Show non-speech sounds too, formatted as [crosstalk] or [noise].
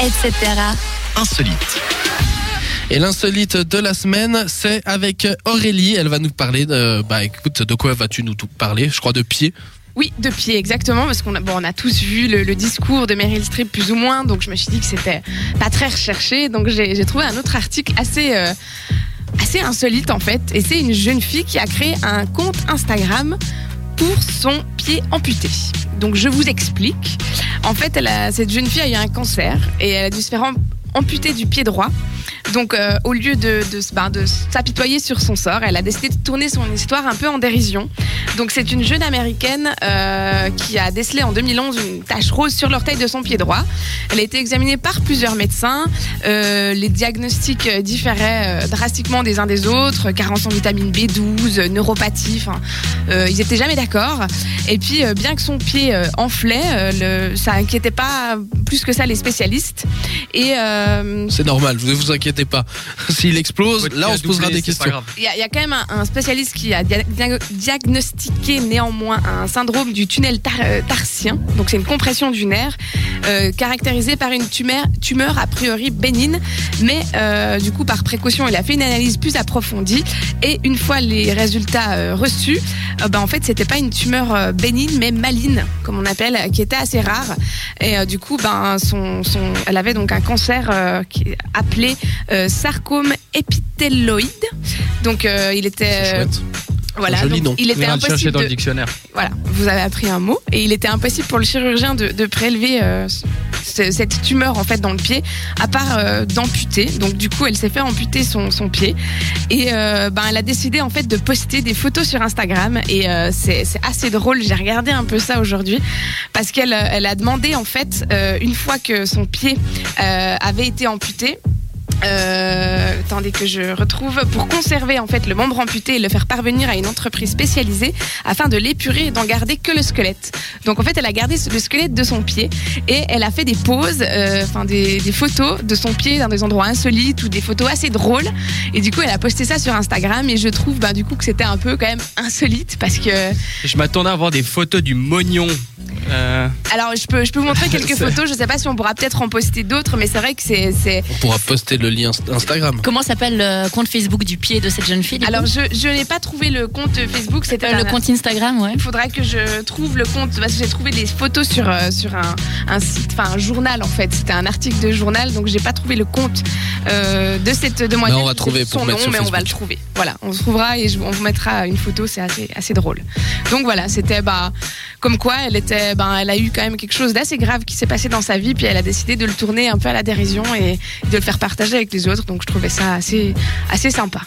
etc. Insolite. Et l'insolite de la semaine, c'est avec Aurélie. Elle va nous parler de, bah écoute, de quoi vas-tu nous tout parler Je crois de pied. Oui, de pied, exactement, parce qu'on a, bon, on a tous vu le, le discours de Meryl Streep plus ou moins, donc je me suis dit que c'était pas très recherché, donc j'ai j'ai trouvé un autre article assez, euh, assez insolite en fait, et c'est une jeune fille qui a créé un compte Instagram pour son pied amputé. Donc je vous explique. En fait, elle a- cette jeune fille a eu un cancer et elle a dû se faire am- amputer du pied droit. Donc, euh, au lieu de, de, ben, de s'apitoyer sur son sort, elle a décidé de tourner son histoire un peu en dérision. Donc, c'est une jeune américaine euh, qui a décelé en 2011 une tache rose sur l'orteil de son pied droit. Elle a été examinée par plusieurs médecins. Euh, les diagnostics différaient drastiquement des uns des autres. Carence en vitamine B12, euh, neuropathie. Ils étaient jamais d'accord. Et puis, bien que son pied enflait, ça inquiétait pas plus que ça les spécialistes. Et euh, C'est normal, ne vous inquiétez pas. [laughs] S'il explose, là on se posera des questions. il y, a- il y a quand même un, un spécialiste qui a dia- dia- diagnostiqué néanmoins un syndrome du tunnel tar- euh, tarsien. Donc c'est une compression du nerf euh, caractérisée par une tumeur, tumeur a priori bénigne, mais euh, du coup par précaution il a fait une analyse plus approfondie et une fois les résultats euh, reçus, euh, ben, en fait c'était pas une tumeur euh, bénigne mais maligne comme on appelle, qui était assez rare et euh, du coup ben son, son, elle avait donc un cancer euh, qui est appelé euh, sarcome épithéloïde. Donc euh, il était. Voilà, joli donc, nom. il était impossible dans le de, dictionnaire. voilà, vous avez appris un mot et il était impossible pour le chirurgien de, de prélever euh, ce- cette tumeur en fait dans le pied à part euh, d'amputer. Donc du coup, elle s'est fait amputer son, son pied et euh, ben elle a décidé en fait de poster des photos sur Instagram et euh, c'est assez drôle. J'ai regardé un peu ça aujourd'hui parce qu'elle euh, elle a demandé en fait euh, une fois que son pied euh, avait été amputé. Euh, attendez que je retrouve pour conserver en fait le membre amputé et le faire parvenir à une entreprise spécialisée afin de l'épurer et d'en garder que le squelette. Donc en fait, elle a gardé le squelette de son pied et elle a fait des poses, euh, enfin des, des photos de son pied dans des endroits insolites ou des photos assez drôles. Et du coup, elle a posté ça sur Instagram et je trouve bah, du coup que c'était un peu quand même insolite parce que Je m'attendais à voir des photos du mognon. Euh, alors je peux je peux vous montrer quelques [laughs] photos. Je sais pas si on pourra peut-être en poster d'autres, mais c'est vrai que c'est c'est On pourra poster le lien Instagram. Comment s'appelle le compte Facebook du pied de cette jeune fille alors je je n'ai pas trouvé le compte Facebook. C'était Euh, le compte Instagram, ouais. Il faudra que je trouve le compte parce que j'ai trouvé des photos sur euh, sur un, un site, enfin un journal en fait. C'était un article de journal, donc j'ai pas trouvé le compte euh, de cette demoiselle. Mais on va trouver son pour nom, sur mais on va le trouver. Voilà, on se trouvera et je- on vous mettra une photo. C'est assez assez drôle. Donc voilà, c'était bah comme quoi elle était, ben elle a eu quand même quelque chose d'assez grave qui s'est passé dans sa vie, puis elle a décidé de le tourner un peu à la dérision et de le faire partager avec les autres. Donc je trouvais ça assez assez sympa.